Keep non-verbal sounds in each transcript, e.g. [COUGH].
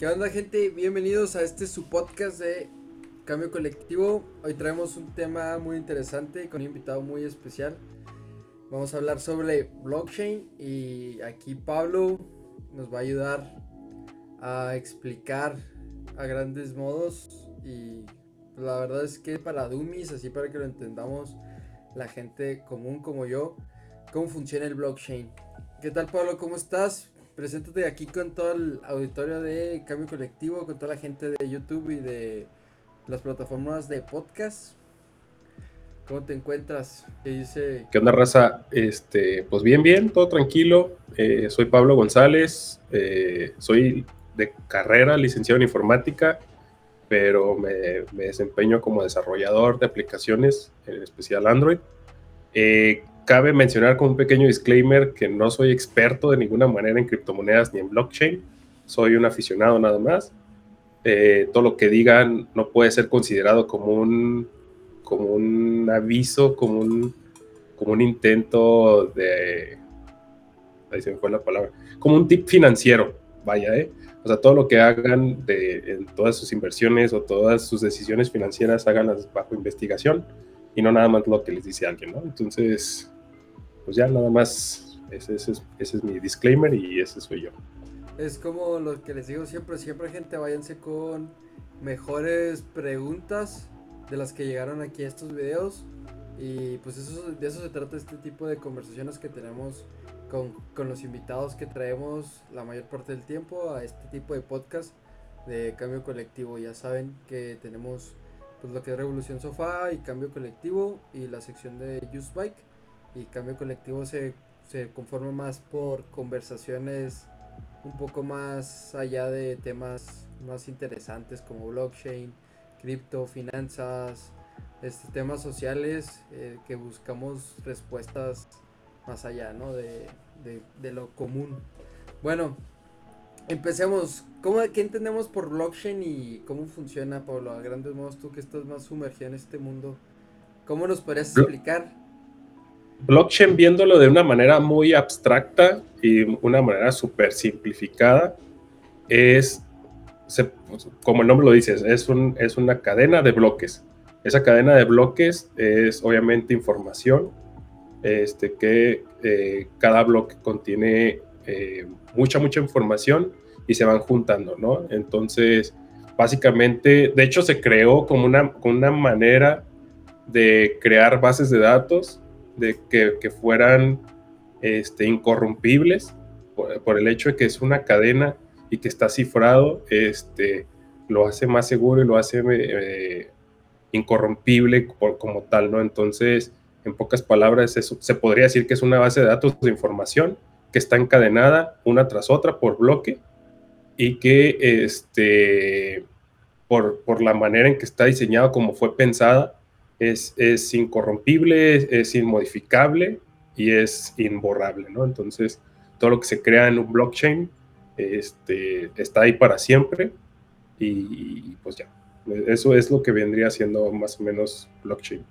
¿Qué onda gente? Bienvenidos a este su podcast de Cambio Colectivo. Hoy traemos un tema muy interesante con un invitado muy especial. Vamos a hablar sobre blockchain y aquí Pablo nos va a ayudar a explicar a grandes modos y la verdad es que para dummies, así para que lo entendamos la gente común como yo, cómo funciona el blockchain. ¿Qué tal Pablo? ¿Cómo estás? Preséntate aquí con todo el auditorio de Cambio Colectivo, con toda la gente de YouTube y de las plataformas de podcast. ¿Cómo te encuentras? ¿Qué dice? ¿Qué onda, raza? Este, pues bien, bien, todo tranquilo. Eh, soy Pablo González, eh, soy de carrera, licenciado en informática, pero me, desempeño como desarrollador de aplicaciones, en especial Android. Eh, cabe mencionar con un pequeño disclaimer que no soy experto de ninguna manera en criptomonedas ni en blockchain. Soy un aficionado nada más. Eh, todo lo que digan no puede ser considerado como un, como un aviso, como un, como un intento de... Ahí se me fue la palabra. Como un tip financiero, vaya, ¿eh? O sea, todo lo que hagan de, en todas sus inversiones o todas sus decisiones financieras, háganlas bajo investigación y no nada más lo que les dice alguien, ¿no? Entonces, pues ya nada más, ese, es, mi disclaimer y ese soy yo. Es como lo que les digo siempre, siempre gente váyanse con mejores preguntas de las que llegaron aquí a estos videos y pues eso, de eso se trata este tipo de conversaciones que tenemos con, con, los invitados que traemos la mayor parte del tiempo a este tipo de podcast de cambio colectivo. Ya saben que tenemos pues lo que es Revolución Sofá y Cambio Colectivo y la sección de Use Bike y cambio colectivo se, se conforma más por conversaciones un poco más allá de temas más interesantes como blockchain, cripto, finanzas, este, temas sociales eh, que buscamos respuestas más allá ¿no? de, de, de, lo común. Bueno, empecemos. ¿Cómo, ¿Qué entendemos por blockchain y cómo funciona, Pablo? A grandes modos, tú que estás más sumergido en este mundo, ¿cómo nos podrías explicar? blockchain viéndolo de una manera muy abstracta y una manera súper simplificada es, como el nombre lo dice, es, un, es una cadena de bloques. Esa cadena de bloques es obviamente información, este, que eh, cada bloque contiene eh, mucha, mucha información y se van juntando, ¿no? Entonces, básicamente, de hecho se creó como una, una manera de crear bases de datos de que, fueran este, incorrompibles por, el hecho de que es una cadena y que está cifrado, este, lo hace más seguro y lo hace eh, incorrompible como tal, ¿no? Entonces, en pocas palabras, eso, se podría decir que es una base de datos de información que está encadenada una tras otra por bloque y que este, por, por la manera en que está diseñado, como fue pensada, es, incorrompible, es, inmodificable y es imborrable, ¿no? Entonces, todo lo que se crea en un blockchain este, está ahí para siempre y, pues ya, eso es lo que vendría siendo más o menos blockchain.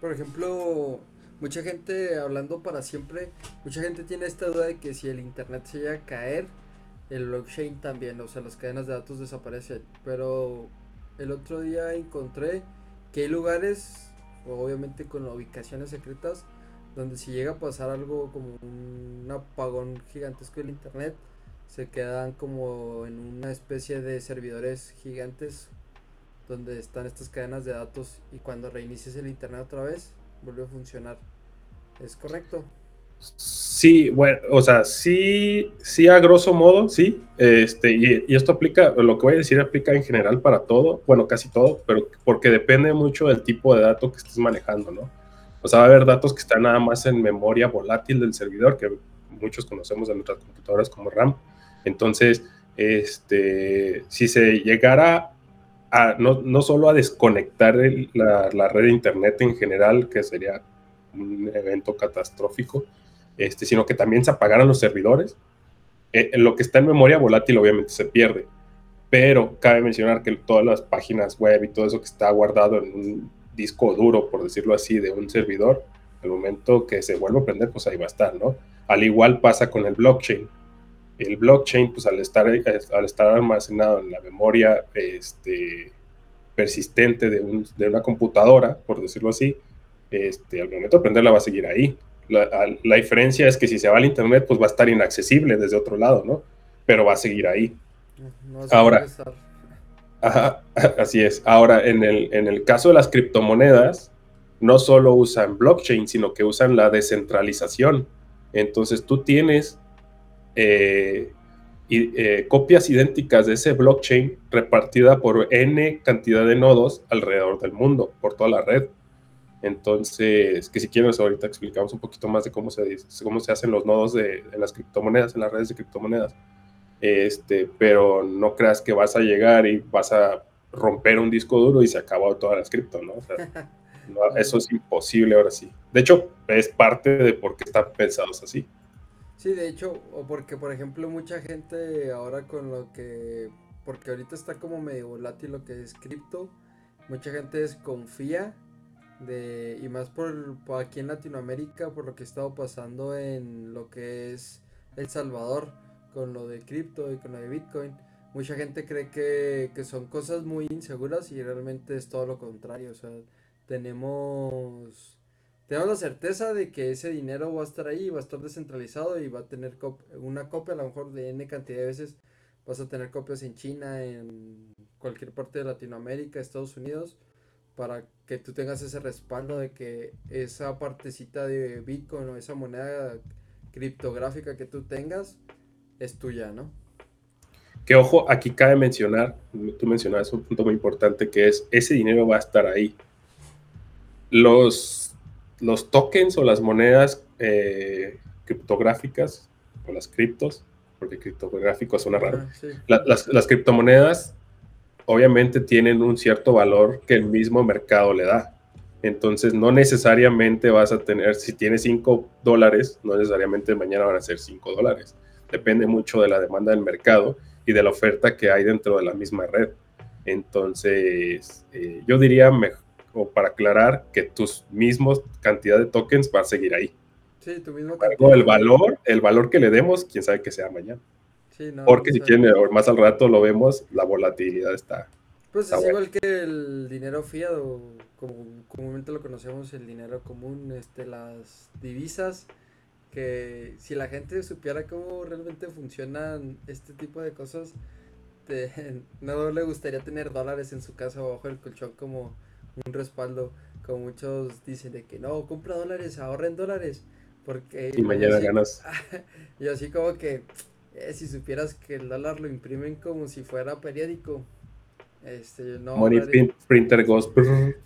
Por ejemplo, mucha gente hablando para siempre, mucha gente tiene esta duda de que si el internet se llega a caer, el blockchain también, o sea, las cadenas de datos desaparecen. Pero el otro día encontré que hay lugares, obviamente con ubicaciones secretas, donde si llega a pasar algo como un apagón gigantesco del internet, se quedan como en una especie de servidores gigantes donde están estas cadenas de datos y cuando reinicies el internet otra vez, vuelve a funcionar. ¿Es correcto? Sí, bueno, o sea, sí, sí a grosso modo, sí. Este, y, esto aplica, lo que voy a decir aplica en general para todo, bueno, casi todo, pero porque depende mucho del tipo de dato que estés manejando, ¿no? O sea, va a haber datos que están nada más en memoria volátil del servidor, que muchos conocemos de nuestras computadoras como RAM. Entonces, este, si se llegara a, no, no solo a desconectar la, la red de Internet en general, que sería un evento catastrófico, este, sino que también se apagaran los servidores. Eh, lo que está en memoria volátil obviamente se pierde, pero cabe mencionar que todas las páginas web y todo eso que está guardado en un disco duro, por decirlo así, de un servidor, al momento que se vuelva a prender, pues ahí va a estar, ¿no? Al igual pasa con el blockchain. el blockchain, pues al estar, al estar almacenado en la memoria este, persistente de, de una computadora, por decirlo así, este, al momento de aprenderla va a seguir ahí. La, la, diferencia es que si se va al internet, pues va a estar inaccesible desde otro lado, ¿no? Pero va a seguir ahí. Ahora, [LAUGHS] así es. Ahora, en el, en el caso de las criptomonedas, no solo usan blockchain, sino que usan la descentralización. Entonces tú tienes eh, eh, copias idénticas de ese blockchain repartida por n cantidad de nodos alrededor del mundo, por toda la red. Entonces, que si quieres ahorita explicamos un poquito más de cómo se, cómo se hacen los nodos de, las criptomonedas, en las redes de criptomonedas. Este, pero no creas que vas a llegar y vas a romper un disco duro y se acabó todas las cripto, [LAUGHS] ¿no? eso es imposible ahora sí. De hecho, es parte de por qué están pensados así. Sí, de hecho, o porque por ejemplo mucha gente ahora con lo que, porque ahorita está como medio volátil lo que es cripto, mucha gente desconfía de, y más por, aquí en Latinoamérica, por lo que ha estado pasando en lo que es El Salvador, con lo de cripto y con lo de Bitcoin. Mucha gente cree que, que son cosas muy inseguras y realmente es todo lo contrario. O sea, tenemos tenemos la certeza de que ese dinero va a estar ahí, va a estar descentralizado y va a tener una copia a lo mejor de N cantidad de veces. Vas a tener copias en China, en cualquier parte de Latinoamérica, Estados Unidos, para que tú tengas ese respaldo de que esa partecita de Bitcoin o esa moneda criptográfica que tú tengas es tuya, ¿no? Que ojo, aquí cabe mencionar, tú mencionabas un punto muy importante que es ese dinero va a estar ahí. Los los tokens o las monedas eh, criptográficas o las criptos, porque criptográfico suena raro, ah, las, criptomonedas obviamente tienen un cierto valor que el mismo mercado le da. Entonces, no necesariamente vas a tener, si tienes 5 dólares, no necesariamente mañana van a ser 5 dólares. Depende mucho de la demanda del mercado y de la oferta que hay dentro de la misma red. Entonces, eh, yo diría mejor o para aclarar que tus mismos cantidad de tokens va a seguir ahí. Sí, tu mismo El valor, el valor que le demos, quién sabe que sea mañana. Sí, no, Porque si tiene, más al rato lo vemos, la volatilidad está. Pues es igual que el dinero fiat o como comúnmente lo conocemos, el dinero común, este, las divisas, que si la gente supiera cómo realmente funcionan este tipo de cosas, [LAUGHS] no le gustaría tener dólares en su casa bajo el colchón como un respaldo, como muchos dicen de que no, compra dólares, ahorren dólares, porque... Y mañana ganas. [LAUGHS] y así como que, eh, si supieras que el dólar lo imprimen como si fuera periódico. Este, no, Money printer goes,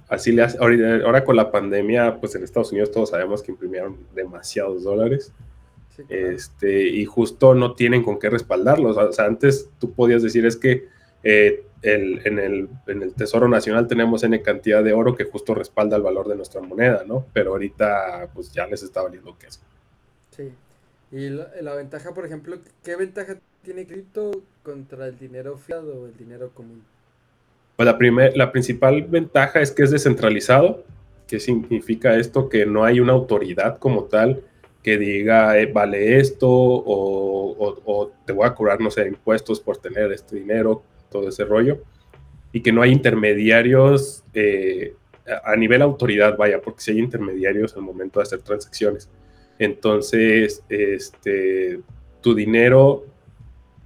así le hace, ahora, con la pandemia, pues en Estados Unidos todos sabemos que imprimieron demasiados dólares. Este, y justo no tienen con qué respaldarlos. O sea, antes tú podías decir es que eh, en, el, Tesoro Nacional tenemos N cantidad de oro que justo respalda el valor de nuestra moneda, ¿no? Pero ahorita pues ya les está valiendo queso. Sí. Y la, ventaja, por ejemplo, ¿qué ventaja tiene cripto contra el dinero fiado o el dinero común? Pues la, primer, la principal ventaja es que es descentralizado. ¿Qué significa esto? Que no hay una autoridad como tal que diga, eh, vale esto o, o, te voy a cobrar, no sé, impuestos por tener este dinero todo ese rollo, y que no hay intermediarios eh, a nivel autoridad, vaya, porque si hay intermediarios al momento de hacer transacciones. Entonces, este, tu dinero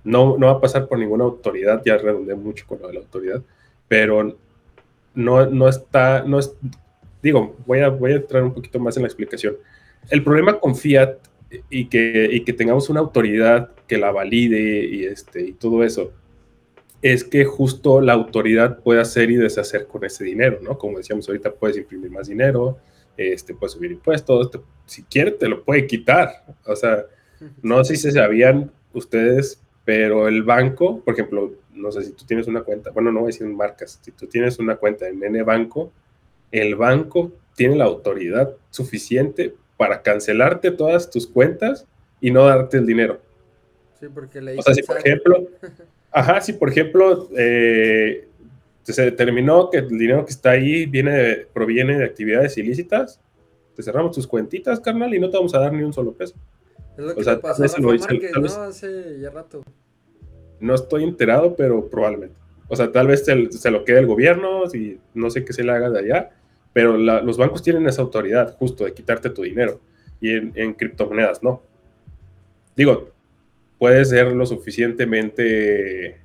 no, no va a pasar por ninguna autoridad, ya redondé mucho con lo de la autoridad, pero no, no está, no es, digo, voy a, voy a entrar un poquito más en la explicación. El problema con Fiat y que, y que tengamos una autoridad que la valide y, este, y todo eso, es que justo la autoridad puede hacer y deshacer con ese dinero, ¿no? Como decíamos ahorita, puedes imprimir más dinero, este, puedes subir impuestos, si quiere te lo puede quitar. O sea, no sé si sabían ustedes, pero el banco, por ejemplo, no sé si tú tienes una cuenta, bueno, no voy a decir marcas, si tú tienes una cuenta en N Banco, el banco tiene la autoridad suficiente para cancelarte todas tus cuentas y no darte el dinero. Sí, porque le O sea, si por ejemplo, [LAUGHS] Ajá, si por ejemplo eh, se determinó que el dinero que está ahí viene proviene de actividades ilícitas, te cerramos tus cuentitas, carnal, y no te vamos a dar ni un solo peso. Es lo que o sea, pasó a Márquez, ¿no? Hace ya rato. No estoy enterado, pero probablemente. O sea, tal vez se, se lo quede el gobierno, y no sé qué se le haga de allá, pero los bancos tienen esa autoridad justo de quitarte tu dinero y en, criptomonedas no. Digo, puede ser lo suficientemente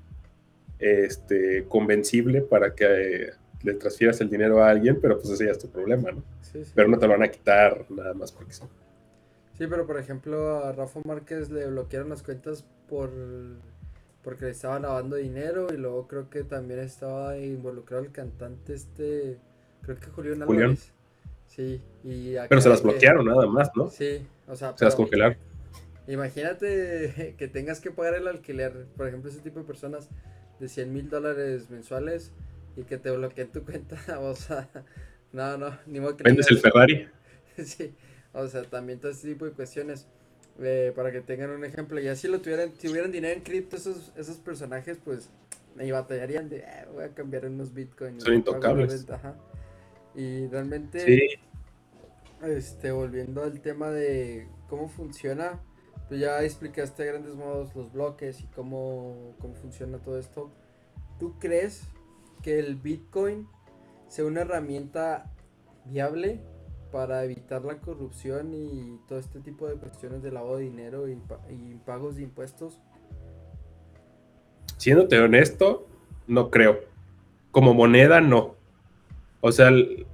este, convencible para que le transfieras el dinero a alguien, pero pues ese ya es tu problema, ¿no? Pero no te lo van a quitar nada más porque sí. Sí, pero por ejemplo a Rafa Márquez le bloquearon las cuentas por porque le estaban lavando dinero y luego creo que también estaba involucrado el cantante este Creo que Julián Álvarez. Sí, y Pero se las bloquearon nada más, ¿no? Sí, o sea. Se las congelaron. Imagínate [LAUGHS] que tengas que pagar el alquiler, por ejemplo, ese tipo de personas de 100 mil dólares mensuales y que te bloqueen tu cuenta, [LAUGHS] o sea, no, no, ni modo que... ¿Vendes el Ferrari? [LAUGHS] sí, o sea, también todo ese tipo de cuestiones. Eh, para que tengan un ejemplo, y así lo tuvieran, si hubieran dinero en cripto esos, esos personajes, pues, me batallarían de, eh, voy a cambiar unos bitcoins. Son intocables. Ajá. Y realmente, este, volviendo al tema de cómo funciona, tú ya explicaste a grandes modos los bloques y cómo, cómo funciona todo esto. ¿Tú crees que el Bitcoin sea una herramienta viable para evitar la corrupción y todo este tipo de cuestiones de lavado de dinero y, pagos de impuestos? Siéndote honesto, no creo. Como moneda, no. O sea,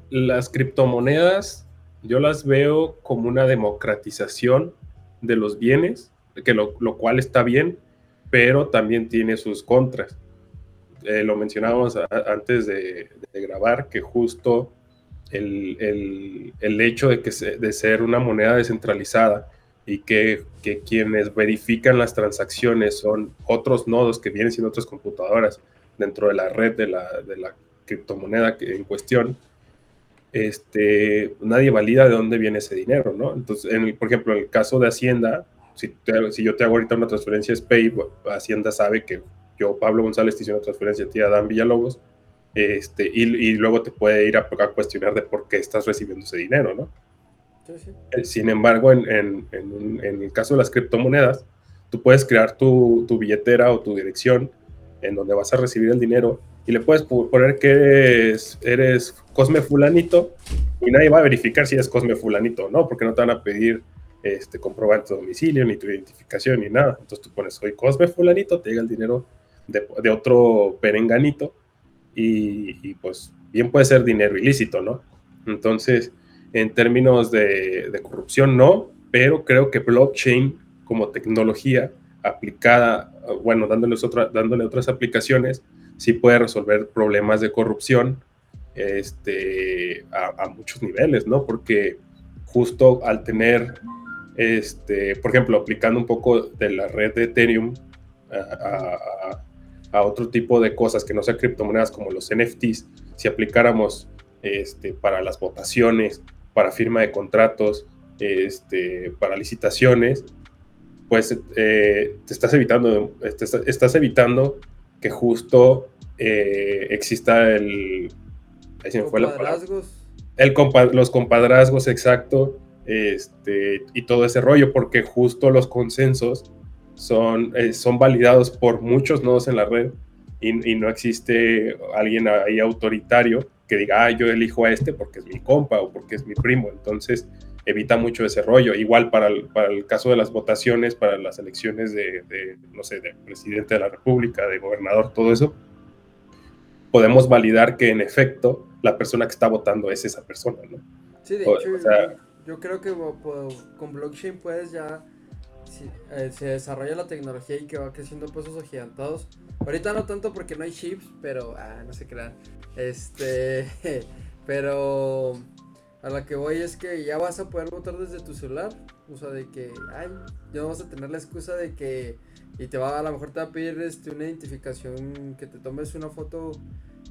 las criptomonedas yo las veo como una democratización de los bienes, que lo, cual está bien, pero también tiene sus contras. Eh, lo mencionábamos antes de, grabar, que justo el, hecho de, que de ser una moneda descentralizada y que, quienes verifican las transacciones son otros nodos que vienen siendo otras computadoras dentro de la red de la, de la criptomoneda en cuestión, este, nadie valida de dónde viene ese dinero, ¿no? Entonces, en por ejemplo, en el caso de Hacienda, si, si yo te hago ahorita una transferencia SPAY, Hacienda sabe que yo, Pablo González, te hice una transferencia a ti, Dan Villalobos, este, y, y, luego te puede ir a, cuestionar de por qué estás recibiendo ese dinero, ¿no? Eh, sin embargo, en, en, en, el caso de las criptomonedas, tú puedes crear tu, tu billetera o tu dirección en donde vas a recibir el dinero y le puedes poner que eres, eres Cosme Fulanito y nadie va a verificar si es Cosme Fulanito o no, porque no te van a pedir este, comprobar tu domicilio, ni tu identificación, ni nada. Entonces tú pones, soy Cosme Fulanito, te llega el dinero de, otro perenganito y, pues bien puede ser dinero ilícito, ¿no? Entonces, en términos de, corrupción, no, pero creo que blockchain como tecnología aplicada, bueno, dándoles otra, dándole otras aplicaciones, sí puede resolver problemas de corrupción este, a, muchos niveles, ¿no? Porque justo al tener, este, por ejemplo, aplicando un poco de la red de Ethereum a, otro tipo de cosas que no sean criptomonedas como los NFTs, si aplicáramos este, para las votaciones, para firma de contratos, este, para licitaciones, pues eh, te estás evitando, estás evitando que justo eh, exista el... el los compadrazgos, exacto, este, y todo ese rollo, porque justo los consensos son, eh, son validados por muchos nodos en la red y, no existe alguien ahí autoritario que diga, ah, yo elijo a este porque es mi compa o porque es mi primo. Entonces, evita mucho ese rollo. Igual para el, para el caso de las votaciones, para las elecciones de, no sé, de presidente de la República, de gobernador, todo eso, podemos validar que en efecto la persona que está votando es esa persona, ¿no? Sí, de hecho, yo creo que con blockchain puedes ya, eh, se desarrolla la tecnología y que va creciendo pasos agigantados. Ahorita no tanto porque no hay chips, pero, ah, no se crean. Este, [LAUGHS] pero a la que voy es que ya vas a poder votar desde tu celular. O sea, de que, ay, ya no vas a tener la excusa de que. Y te va, a lo mejor te va a pedir este, una identificación, que te tomes una foto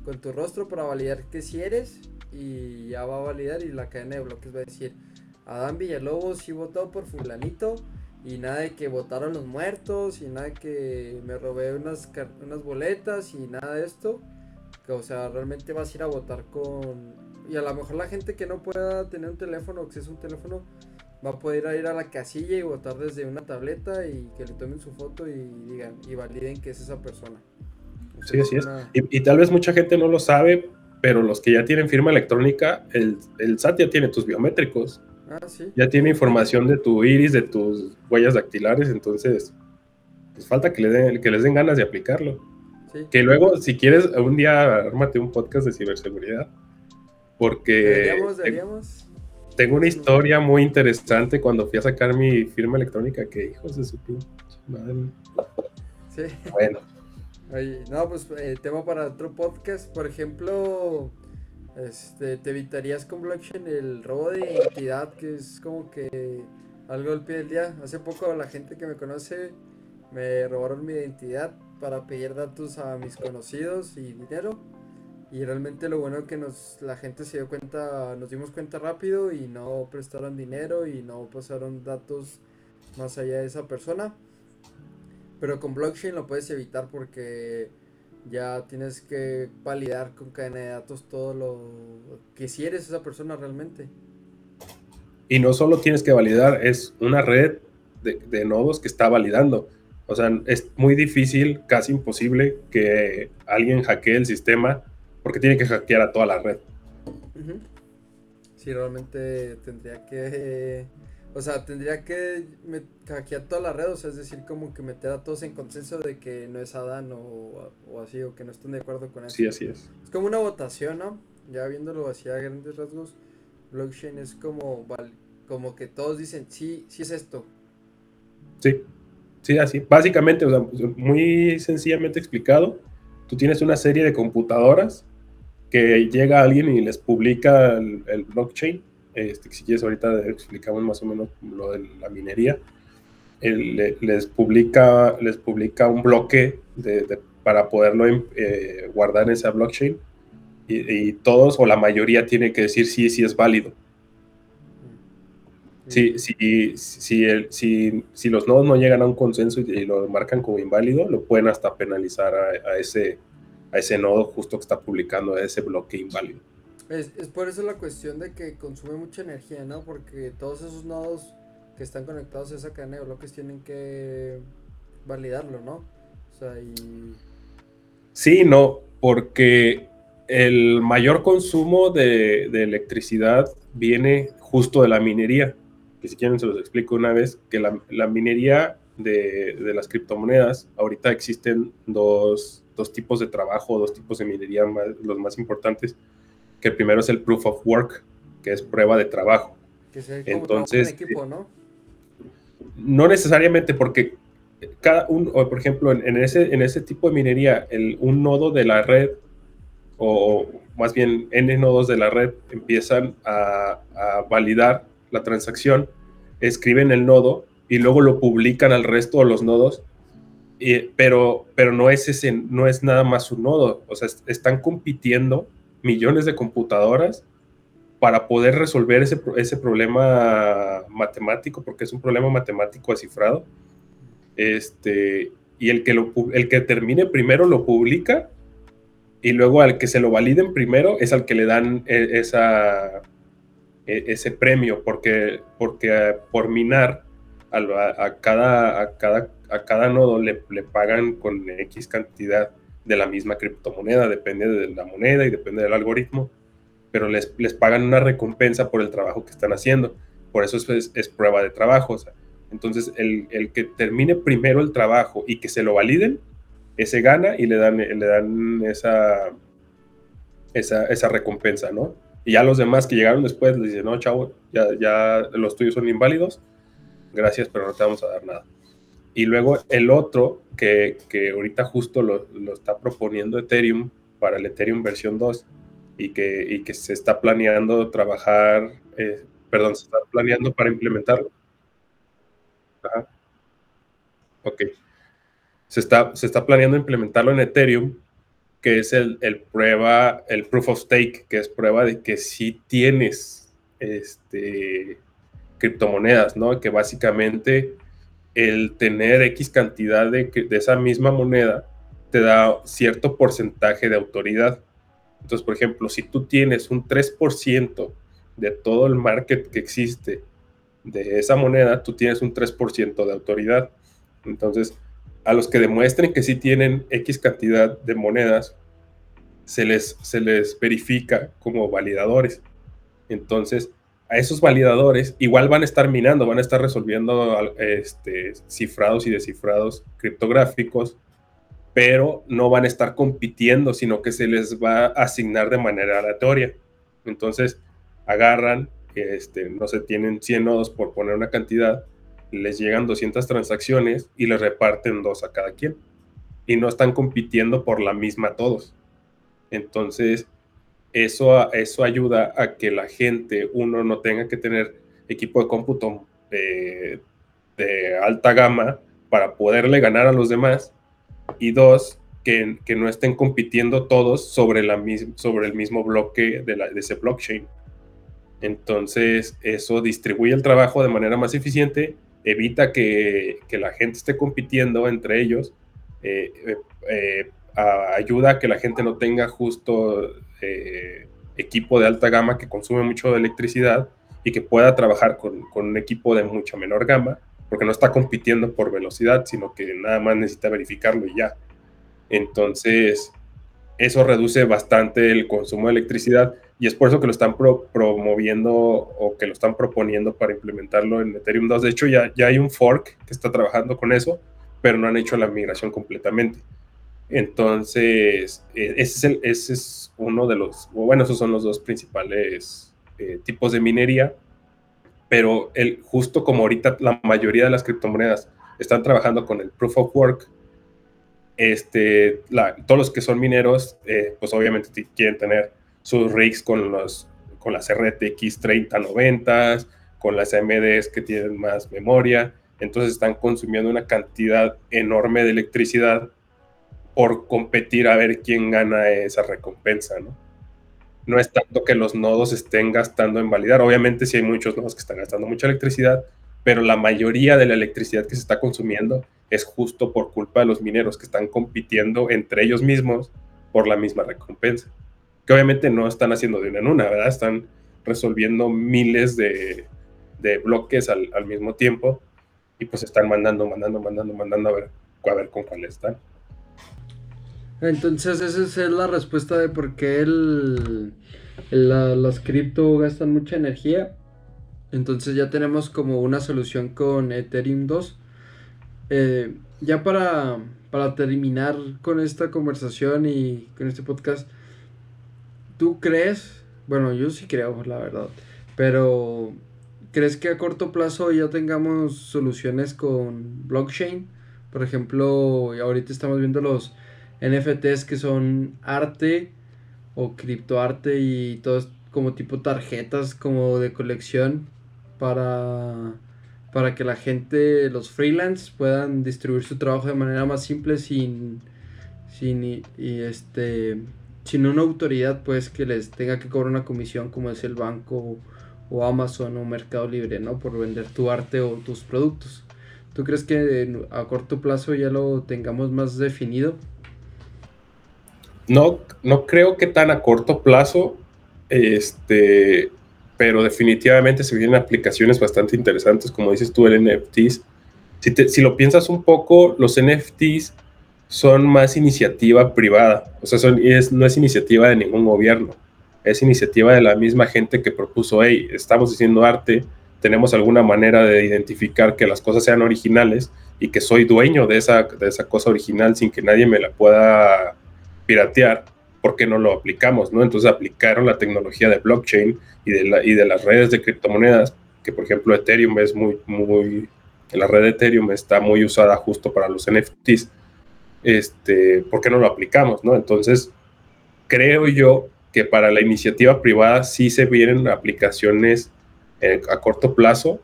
con tu rostro para validar que si eres. Y ya va a validar y la cadena de bloques va a decir, Adán Villalobos sí votó por fulanito. Y nada de que votaron los muertos. Y nada de que me robé unas, unas boletas. Y nada de esto. Que, o sea, realmente vas a ir a votar con y a lo mejor la gente que no pueda tener un teléfono, que es un teléfono, va a poder ir a la casilla y votar desde una tableta y que le tomen su foto y digan y validen que es esa persona. sí, así es. Y, tal vez mucha gente no lo sabe, pero los que ya tienen firma electrónica, el, el SAT ya tiene tus biométricos. Ah, ¿sí? Ya tiene información de tu iris, de tus huellas dactilares, entonces pues falta que, le den, que les den ganas de aplicarlo. Que luego, si quieres, un día ármate un podcast de ciberseguridad. Porque deberíamos, deberíamos. tengo una historia muy interesante cuando fui a sacar mi firma electrónica que hijos de su madre. Sí. Bueno. no, pues eh, tema para otro podcast. Por ejemplo, este, te evitarías con blockchain el robo de identidad, que es como que algo al pie del día. Hace poco la gente que me conoce me robaron mi identidad para pedir datos a mis conocidos y dinero. Y realmente lo bueno que nos la gente se dio cuenta, nos dimos cuenta rápido y no prestaron dinero y no pasaron datos más allá de esa persona. Pero con blockchain lo puedes evitar porque ya tienes que validar con cadena de datos todo lo que si eres esa persona realmente. Y no solo tienes que validar, es una red de, de nodos que está validando. O sea, es muy difícil, casi imposible que alguien hackee el sistema porque tiene que hackear a toda la red. Sí, realmente tendría que o sea, tendría que hackear toda la red, o sea, es decir, como que meter a todos en consenso de que no es Adán o, así, o que no estén de acuerdo con eso. Sí, así es. Es como una votación, ¿no? Ya viéndolo así a grandes rasgos, blockchain es como, como que todos dicen, sí, sí es esto. Sí, sí, así. Básicamente, o sea, muy sencillamente explicado, tú tienes una serie de computadoras que llega alguien y les publica el blockchain este, si quieres ahorita explicamos más o menos lo de la minería, les, publica, les publica un bloque para poderlo eh, guardar en esa blockchain y, todos o la mayoría tiene que decir sí, sí es válido. Si, si, si, si, los nodos no llegan a un consenso y, lo marcan como inválido, lo pueden hasta penalizar a, ese, a ese nodo justo que está publicando ese bloque inválido. Es, por eso la cuestión de que consume mucha energía, ¿no? Porque todos esos nodos que están conectados a esa cadena de bloques tienen que validarlo, ¿no? O sea. Sí, no, porque el mayor consumo de, electricidad viene justo de la minería. Que si quieren se los explico una vez, que la, minería de, de, las criptomonedas, ahorita existen dos, dos, tipos de trabajo, dos tipos de minería, los más importantes que el primero es el proof of work, que es prueba de trabajo. Que Entonces, equipo, ¿no? No necesariamente porque cada uno, por ejemplo, en, ese, en ese tipo de minería, el, un nodo de la red, o más bien N nodos de la red, empiezan a, validar la transacción, escriben el nodo y luego lo publican al resto de los nodos, pero, pero no, es ese, no es nada más un nodo, o sea, están compitiendo millones de computadoras para poder resolver ese, ese problema matemático, porque es un problema matemático cifrado. Este, y el que, lo, el que termine primero lo publica y luego al que se lo validen primero es al que le dan e, esa, e, ese premio, porque, porque por minar a, cada, a, cada, a cada nodo le, le pagan con X cantidad de la misma criptomoneda, depende de la moneda y depende del algoritmo, pero les, les pagan una recompensa por el trabajo que están haciendo. Por eso es, es, prueba de trabajo. entonces, el, el, que termine primero el trabajo y que se lo validen, ese gana y le dan, le dan esa, esa, esa recompensa, ¿no? Y ya los demás que llegaron después les dicen, no, chavo, ya, ya los tuyos son inválidos, gracias, pero no te vamos a dar nada. Y luego el otro, que, ahorita justo lo, está proponiendo Ethereum para el Ethereum versión 2 y que, y que se está planeando trabajar, eh, perdón, se está planeando para implementarlo. Ajá. Ok. Se está, se está planeando implementarlo en Ethereum, que es el, el, prueba, el proof of stake, que es prueba de que sí tienes este, criptomonedas, ¿no? Que básicamente el tener X cantidad de, de esa misma moneda te da cierto porcentaje de autoridad. Entonces, por ejemplo, si tú tienes un 3% de todo el market que existe de esa moneda, tú tienes un 3% de autoridad. Entonces, a los que demuestren que sí tienen X cantidad de monedas, se les, se les verifica como validadores. Entonces, a esos validadores igual van a estar minando, van a estar resolviendo este, cifrados y descifrados criptográficos, pero no van a estar compitiendo, sino que se les va a asignar de manera aleatoria. Entonces, agarran, este, no sé, tienen 100 nodos por poner una cantidad, les llegan 200 transacciones y les reparten dos a cada quien. Y no están compitiendo por la misma todos. Entonces, eso, eso ayuda a que la gente, uno, no tenga que tener equipo de cómputo de, alta gama para poderle ganar a los demás. Y dos, que, no estén compitiendo todos sobre, la, sobre el mismo bloque de, ese blockchain. Entonces, eso distribuye el trabajo de manera más eficiente evita que, la gente esté compitiendo entre ellos, eh, eh, eh, ayuda a que la gente no tenga justo equipo de alta gama que consume mucho electricidad y que pueda trabajar con, un equipo de mucha menor gama, porque no está compitiendo por velocidad, sino que nada más necesita verificarlo y ya. Entonces, eso reduce bastante el consumo de electricidad y es por eso que lo están promoviendo o que lo están proponiendo para implementarlo en Ethereum 2. De hecho, ya, ya hay un fork que está trabajando con eso, pero no han hecho la migración completamente. Entonces, e, ese es, el, ese es uno de los, bueno, esos son los dos principales eh, tipos de minería, pero el, justo como ahorita la mayoría de las criptomonedas están trabajando con el proof of work, este, todos los que son mineros, eh, pues obviamente quieren tener sus rigs con, los, con las RTX 3090, con las AMDs que tienen más memoria. Entonces están consumiendo una cantidad enorme de electricidad por competir a ver quién gana esa recompensa, ¿no? No es tanto que los nodos estén gastando en validar. Obviamente sí hay muchos nodos que están gastando mucha electricidad, pero la mayoría de la electricidad que se está consumiendo es justo por culpa de los mineros que están compitiendo entre ellos mismos por la misma recompensa que obviamente no están haciendo de una en una, ¿verdad? Están resolviendo miles de, bloques al, mismo tiempo y pues están mandando, mandando, mandando, mandando a ver, a ver con cuál están. Entonces esa es la respuesta de por qué el, las cripto gastan mucha energía. Entonces ya tenemos como una solución con Ethereum 2. Eh, ya para, para terminar con esta conversación y con este podcast, ¿Tú crees? Bueno, yo sí creo, la verdad. Pero, ¿crees que a corto plazo ya tengamos soluciones con blockchain? Por ejemplo, ahorita estamos viendo los NFTs que son arte o criptoarte y todo como tipo tarjetas como de colección para para que la gente, los freelance puedan distribuir su trabajo de manera más simple sin sin y este sino una autoridad pues que les tenga que cobrar una comisión como es el banco o Amazon o Mercado Libre, ¿no? Por vender tu arte o tus productos. ¿Tú crees que a corto plazo ya lo tengamos más definido? No, no creo que tan a corto plazo, este, pero definitivamente se vienen aplicaciones bastante interesantes, como dices tú, el NFTs. Si, si lo piensas un poco, los NFTs son más iniciativa privada, o sea, son, es, no es iniciativa de ningún gobierno, es iniciativa de la misma gente que propuso, hey, estamos haciendo arte, tenemos alguna manera de identificar que las cosas sean originales y que soy dueño de esa, de esa cosa original sin que nadie me la pueda piratear, ¿por qué no lo aplicamos? ¿no? Entonces aplicaron la tecnología de blockchain y de, la, y de las redes de criptomonedas, que por ejemplo Ethereum es muy, muy, la red de Ethereum está muy usada justo para los NFTs este, ¿por qué no lo aplicamos? ¿no? Entonces, creo yo que para la iniciativa privada sí se vienen aplicaciones eh, a corto plazo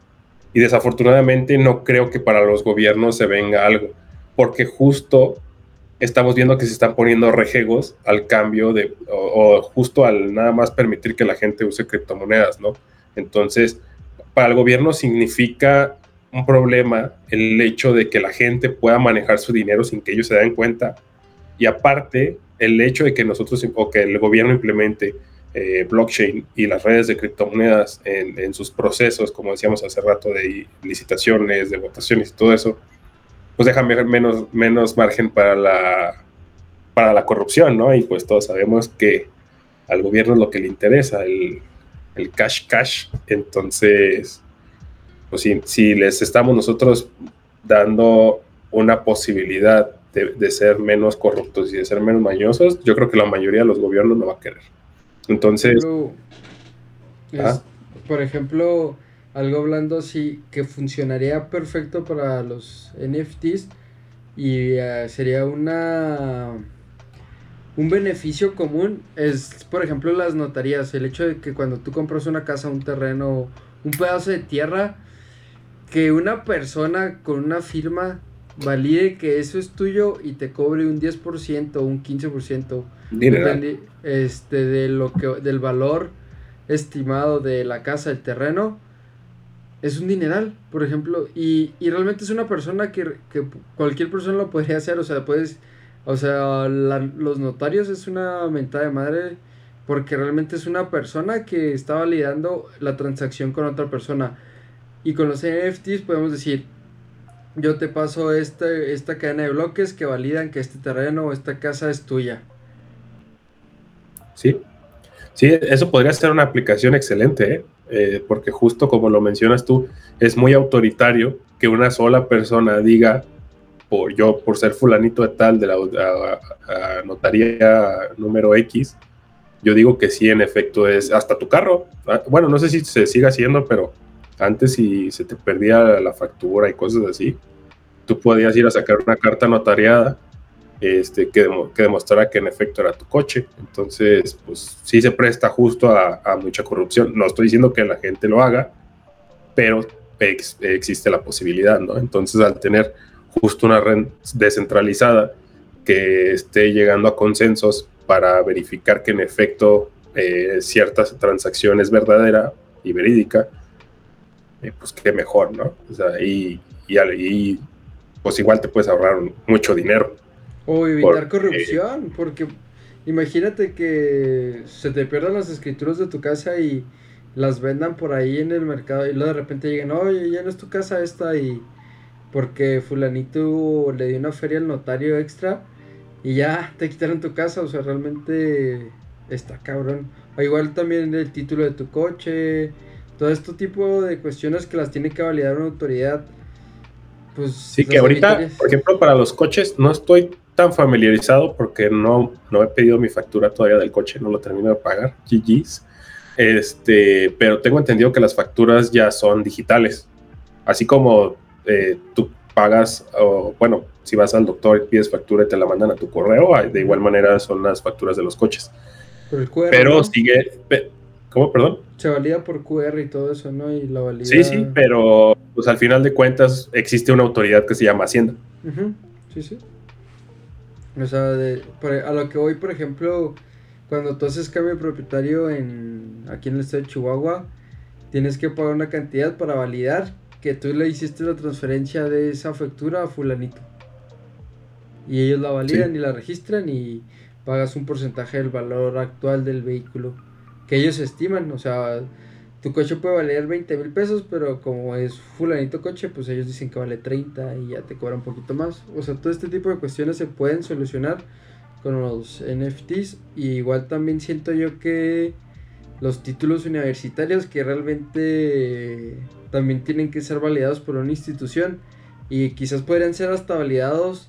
y desafortunadamente no creo que para los gobiernos se venga algo, porque justo estamos viendo que se están poniendo rejegos al cambio de, o, justo al nada más permitir que la gente use criptomonedas, ¿no? Entonces, para el gobierno significa un problema el hecho de que la gente pueda manejar su dinero sin que ellos se den cuenta. Y aparte, el hecho de que nosotros o que el gobierno implemente eh, blockchain y las redes de criptomonedas en, sus procesos, como decíamos hace rato, de licitaciones, de votaciones y todo eso, pues dejan menos, menos margen para la, para la corrupción, ¿no? Y pues todos sabemos que al gobierno es lo que le interesa, el, el cash cash. Entonces, pues si, si, les estamos nosotros dando una posibilidad de, de, ser menos corruptos y de ser menos mañosos, yo creo que la mayoría de los gobiernos no va a querer. Entonces... ¿ah? Por ejemplo, algo hablando así que funcionaría perfecto para los NFTs y eh, sería una un beneficio común es por ejemplo las notarías el hecho de que cuando tú compras una casa un terreno un pedazo de tierra que una persona con una firma valide que eso es tuyo y te cobre un 10% o un 15% depende, este de lo que del valor estimado de la casa, el terreno, es un dineral, por ejemplo, y, y realmente es una persona que, que, cualquier persona lo podría hacer, o sea, puedes, o sea, los notarios es una mentada de madre porque realmente es una persona que está validando la transacción con otra persona. Y con los NFTs podemos decir, yo te paso este, esta cadena de bloques que validan que este terreno o esta casa es tuya. Sí, sí, eso podría ser una aplicación excelente, ¿eh? Eh, porque justo como lo mencionas tú, es muy autoritario que una sola persona diga, por yo, por ser fulanito de tal de la notaría número X, yo digo que sí, en efecto, es hasta tu carro. Ah, bueno, no sé si se sigue haciendo, pero antes si se te perdía la factura y cosas así, tú podías ir a sacar una carta notariada este, que, que demostrara que en efecto era tu coche. Entonces, pues sí se presta justo a, mucha corrupción. No estoy diciendo que la gente lo haga, pero existe la posibilidad, ¿no? Entonces, al tener justo una red descentralizada que esté llegando a consensos para verificar que en efecto eh, cierta transacción es verdadera y verídica, eh, pues qué mejor, ¿no? O sea, y, y, y, pues igual te puedes ahorrar mucho dinero. O evitar corrupción, porque imagínate que se te pierdan las escrituras de tu casa y las vendan por ahí en el mercado y luego de repente llegan, oye, ya no es tu casa esta y porque fulanito le dio una feria al notario extra y ya te quitaron tu casa, o sea, realmente está cabrón. O igual también el título de tu coche, todo este tipo de cuestiones que las tiene que validar una autoridad. Pues, sí, que ahorita, por ejemplo, para los coches no estoy tan familiarizado porque no, no he pedido mi factura todavía del coche, no lo termino de pagar, GG's. Este, pero tengo entendido que las facturas ya son digitales. Así como eh, tú pagas, o bueno, si vas al doctor y pides factura y te la mandan a tu correo, de igual manera son las facturas de los coches. pero sigue, ¿cómo, perdón? Se valida por QR y todo eso, ¿no? Y la valida... Sí, sí, pero pues al final de cuentas existe una autoridad que se llama Hacienda. Sí, sí. O sea, de, a lo que voy, por ejemplo, cuando tú haces cambio propietario en, aquí en el estado de Chihuahua, tienes que pagar una cantidad para validar que tú le hiciste la transferencia de esa factura a fulanito. Y ellos la validan y la registran y pagas un porcentaje del valor actual del vehículo que ellos estiman. O sea, tu coche puede valer 20 mil pesos, pero como es fulanito coche, pues ellos dicen que vale 30 y ya te cobran un poquito más. O sea, todo este tipo de cuestiones se pueden solucionar con los NFTs. Y igual también siento yo que los títulos universitarios que realmente también tienen que ser validados por una institución y quizás podrían ser hasta validados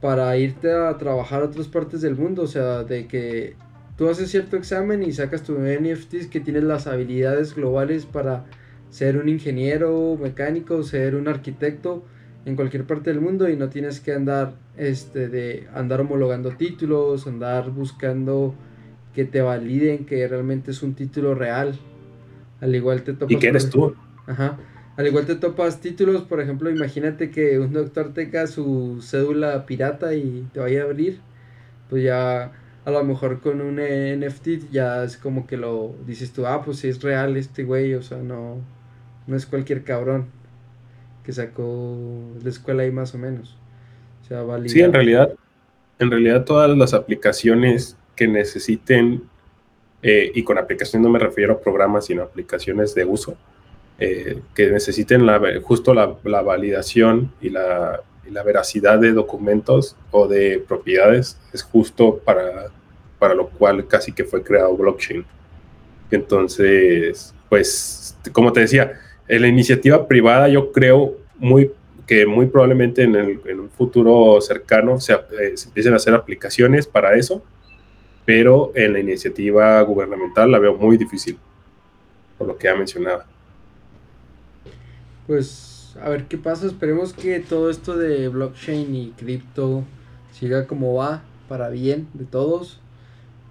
para irte a trabajar a otras partes del mundo, o sea, de que tú haces cierto examen y sacas tu NFTs que tienes las habilidades globales para ser un ingeniero mecánico, ser un arquitecto en cualquier parte del mundo y no tienes que andar este de andar homologando títulos, andar buscando que te validen que realmente es un título real. Al igual te topas ¿Y qué eres tú? Ajá. Al igual te topas títulos, por ejemplo, imagínate que un doctor tenga su cédula pirata y te vaya a abrir, pues ya a lo mejor con un NFT ya es como que lo dices tú, ah, pues es real este güey, o sea, no, no es cualquier cabrón que sacó de escuela ahí más o menos. O Sí, en realidad, en realidad todas las aplicaciones que necesiten eh, y con aplicaciones no me refiero a programas, sino aplicaciones de uso, eh, que necesiten la, justo la, validación y la, la, veracidad de documentos o de propiedades, es justo para, para lo cual casi que fue creado blockchain. Entonces, pues, como te decía, en la iniciativa privada yo creo muy que muy probablemente en, un futuro cercano se, eh, se, empiecen a hacer aplicaciones para eso, pero en la iniciativa gubernamental la veo muy difícil, por lo que ya mencionaba. Pues a ver qué pasa, esperemos que todo esto de blockchain y cripto siga como va, para bien de todos,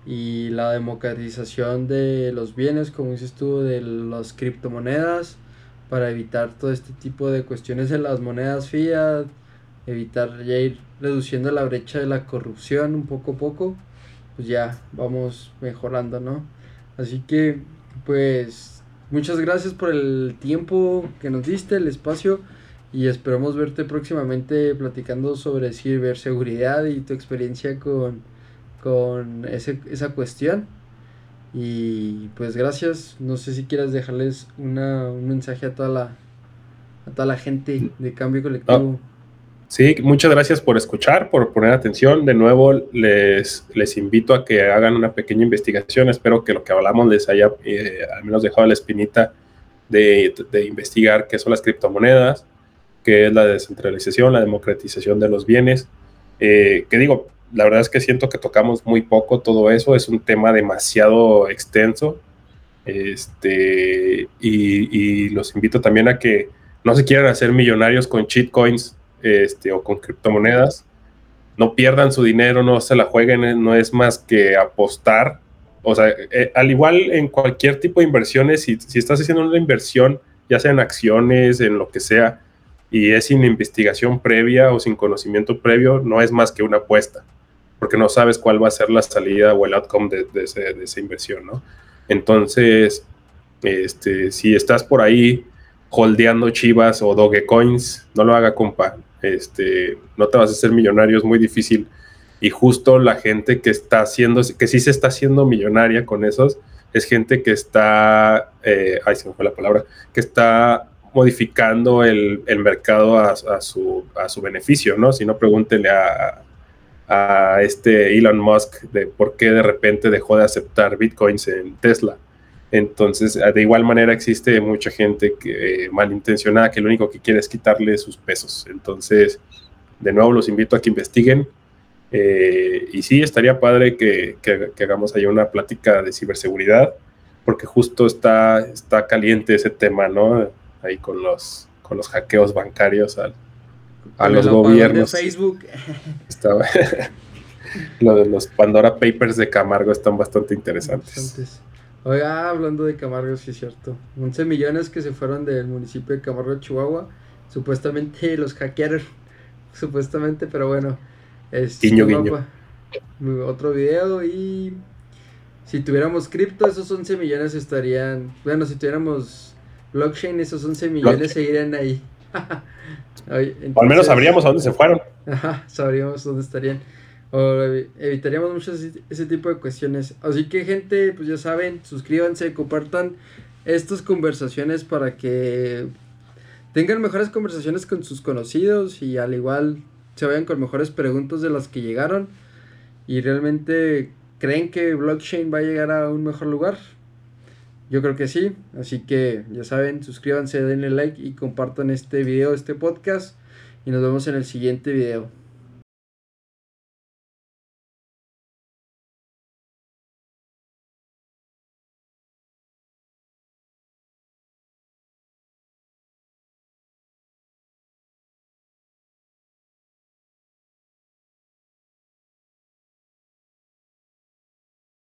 y la democratización de los bienes, como dices tú, de las criptomonedas para evitar todo este tipo de cuestiones en las monedas fiat, evitar ya ir reduciendo la brecha de la corrupción un poco a poco, pues ya vamos mejorando, ¿no? Así que, pues, muchas gracias por el tiempo que nos diste, el espacio, y esperamos verte próximamente platicando sobre ciberseguridad y tu experiencia con, con ese, esa cuestión. Y pues gracias. No sé si quieras dejarles una, un mensaje a toda la, a toda la gente de Cambio Colectivo. Sí, muchas gracias por escuchar, por poner atención. De nuevo, les, les invito a que hagan una pequeña investigación. Espero que lo que hablamos les haya eh, al menos dejado la espinita de, de, investigar qué son las criptomonedas, qué es la descentralización, la democratización de los bienes. Eh, que digo, la verdad es que siento que tocamos muy poco todo eso, es un tema demasiado extenso. Este, y, los invito también a que no se quieran hacer millonarios con cheat coins este, o con criptomonedas. No pierdan su dinero, no se la jueguen, no es más que apostar. O sea, eh, al igual en cualquier tipo de inversiones, si, si estás haciendo una inversión, ya sea en acciones, en lo que sea, y es sin investigación previa o sin conocimiento previo, no es más que una apuesta porque no sabes cuál va a ser la salida o el outcome de, esa inversión, ¿no? Entonces, este, si estás por ahí holdeando chivas o dogecoins, no lo haga, compa. Este, no te vas a hacer millonario, es muy difícil. Y justo la gente que está haciendo, que sí se está haciendo millonaria con esos, es gente que está, eh, ay, se me fue la palabra, que está modificando el, mercado a, su, a su beneficio, ¿no? Si no, pregúntele a, a este Elon Musk de por qué de repente dejó de aceptar bitcoins en Tesla. Entonces, de igual manera existe mucha gente que, eh, malintencionada que lo único que quiere es quitarle sus pesos. Entonces, de nuevo los invito a que investiguen. Eh, y sí, estaría padre que, que, hagamos ahí una plática de ciberseguridad, porque justo está, está caliente ese tema, ¿no? Ahí con los, con los hackeos bancarios al, a los gobiernos. De Facebook. Estaba, [LAUGHS] lo de los Pandora Papers de Camargo están bastante interesantes. Oiga, hablando de Camargo, sí es cierto. 11 millones que se fueron del municipio de Camargo, Chihuahua. Supuestamente los hackearon. [LAUGHS] Supuestamente, pero bueno. Es Otro video y si tuviéramos cripto, esos 11 millones estarían. Bueno, si tuviéramos blockchain, esos 11 millones seguirían ahí. [LAUGHS] o al menos sabríamos a dónde se fueron. [LAUGHS] Ajá, sabríamos dónde estarían. O evitaríamos muchos ese tipo de cuestiones. Así que gente, pues ya saben, suscríbanse, compartan estas conversaciones para que tengan mejores conversaciones con sus conocidos y al igual se vayan con mejores preguntas de las que llegaron y realmente creen que blockchain va a llegar a un mejor lugar. Yo creo que sí, así que ya saben, suscríbanse, denle like y compartan este video, este podcast y nos vemos en el siguiente video.